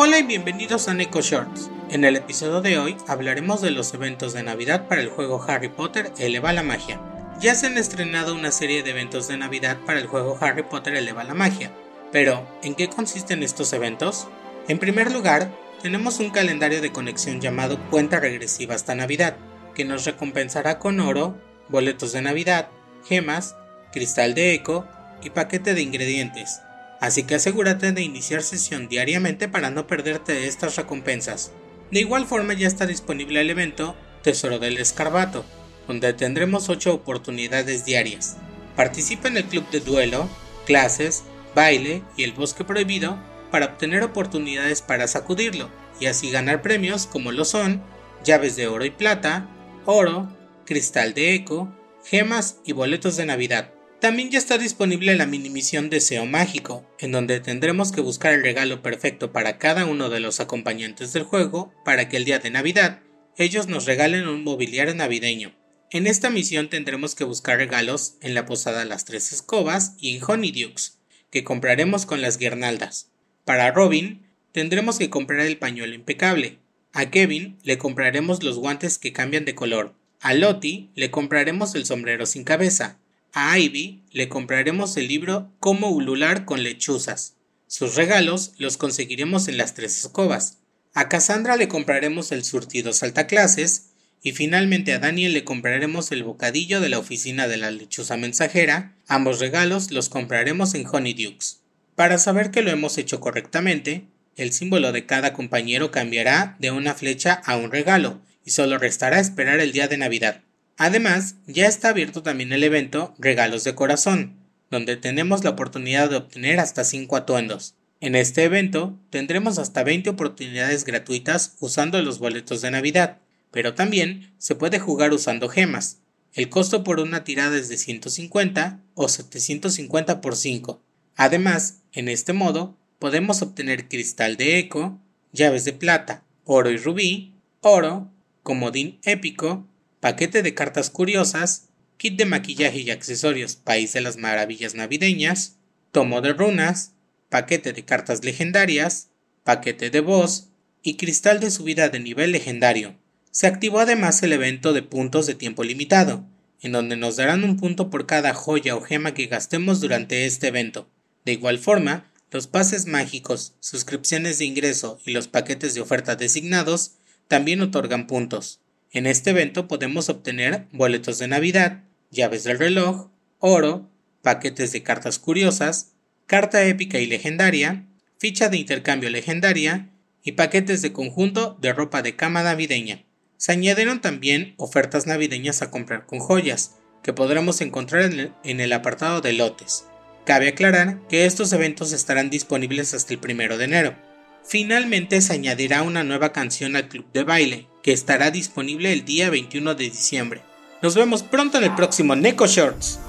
Hola y bienvenidos a Neko Shorts. En el episodio de hoy hablaremos de los eventos de Navidad para el juego Harry Potter Eleva la Magia. Ya se han estrenado una serie de eventos de Navidad para el juego Harry Potter Eleva la Magia, pero ¿en qué consisten estos eventos? En primer lugar, tenemos un calendario de conexión llamado Cuenta Regresiva hasta Navidad, que nos recompensará con oro, boletos de Navidad, gemas, cristal de eco y paquete de ingredientes, así que asegúrate de iniciar sesión diariamente para no perderte estas recompensas. De igual forma ya está disponible el evento Tesoro del Escarbato, donde tendremos 8 oportunidades diarias. Participa en el club de duelo, clases, baile y el bosque prohibido para obtener oportunidades para sacudirlo y así ganar premios como lo son llaves de oro y plata, oro, cristal de eco, gemas y boletos de Navidad. También ya está disponible la mini misión Deseo Mágico, en donde tendremos que buscar el regalo perfecto para cada uno de los acompañantes del juego para que el día de Navidad ellos nos regalen un mobiliario navideño. En esta misión tendremos que buscar regalos en la posada Las Tres Escobas y en Honeydukes, que compraremos con las guirnaldas. Para Robin, tendremos que comprar el pañuelo impecable. A Kevin le compraremos los guantes que cambian de color. A Lottie le compraremos el sombrero sin cabeza. A Ivy le compraremos el libro Cómo ulular con lechuzas. Sus regalos los conseguiremos en las tres escobas. A Cassandra le compraremos el surtido saltaclases y finalmente a Daniel le compraremos el bocadillo de la oficina de la lechuza mensajera. Ambos regalos los compraremos en Honeydukes. Para saber que lo hemos hecho correctamente, el símbolo de cada compañero cambiará de una flecha a un regalo y solo restará esperar el día de Navidad. Además, ya está abierto también el evento Regalos de Corazón, donde tenemos la oportunidad de obtener hasta 5 atuendos. En este evento tendremos hasta 20 oportunidades gratuitas usando los boletos de Navidad, pero también se puede jugar usando gemas. El costo por una tirada es de 150 o 750 por 5. Además, en este modo podemos obtener cristal de eco, llaves de plata, oro y rubí, oro, comodín épico, paquete de cartas curiosas, kit de maquillaje y accesorios País de las Maravillas Navideñas, tomo de runas, paquete de cartas legendarias, paquete de voz y cristal de subida de nivel legendario. Se activó además el evento de puntos de tiempo limitado, en donde nos darán un punto por cada joya o gema que gastemos durante este evento. De igual forma, los pases mágicos, suscripciones de ingreso y los paquetes de oferta designados también otorgan puntos. En este evento podemos obtener boletos de Navidad, llaves del reloj, oro, paquetes de cartas curiosas, carta épica y legendaria, ficha de intercambio legendaria y paquetes de conjunto de ropa de cama navideña. Se añadieron también ofertas navideñas a comprar con joyas, que podremos encontrar en el apartado de lotes. Cabe aclarar que estos eventos estarán disponibles hasta el 1 de enero. Finalmente se añadirá una nueva canción al club de baile, que estará disponible el día 21 de diciembre. Nos vemos pronto en el próximo Neko Shorts.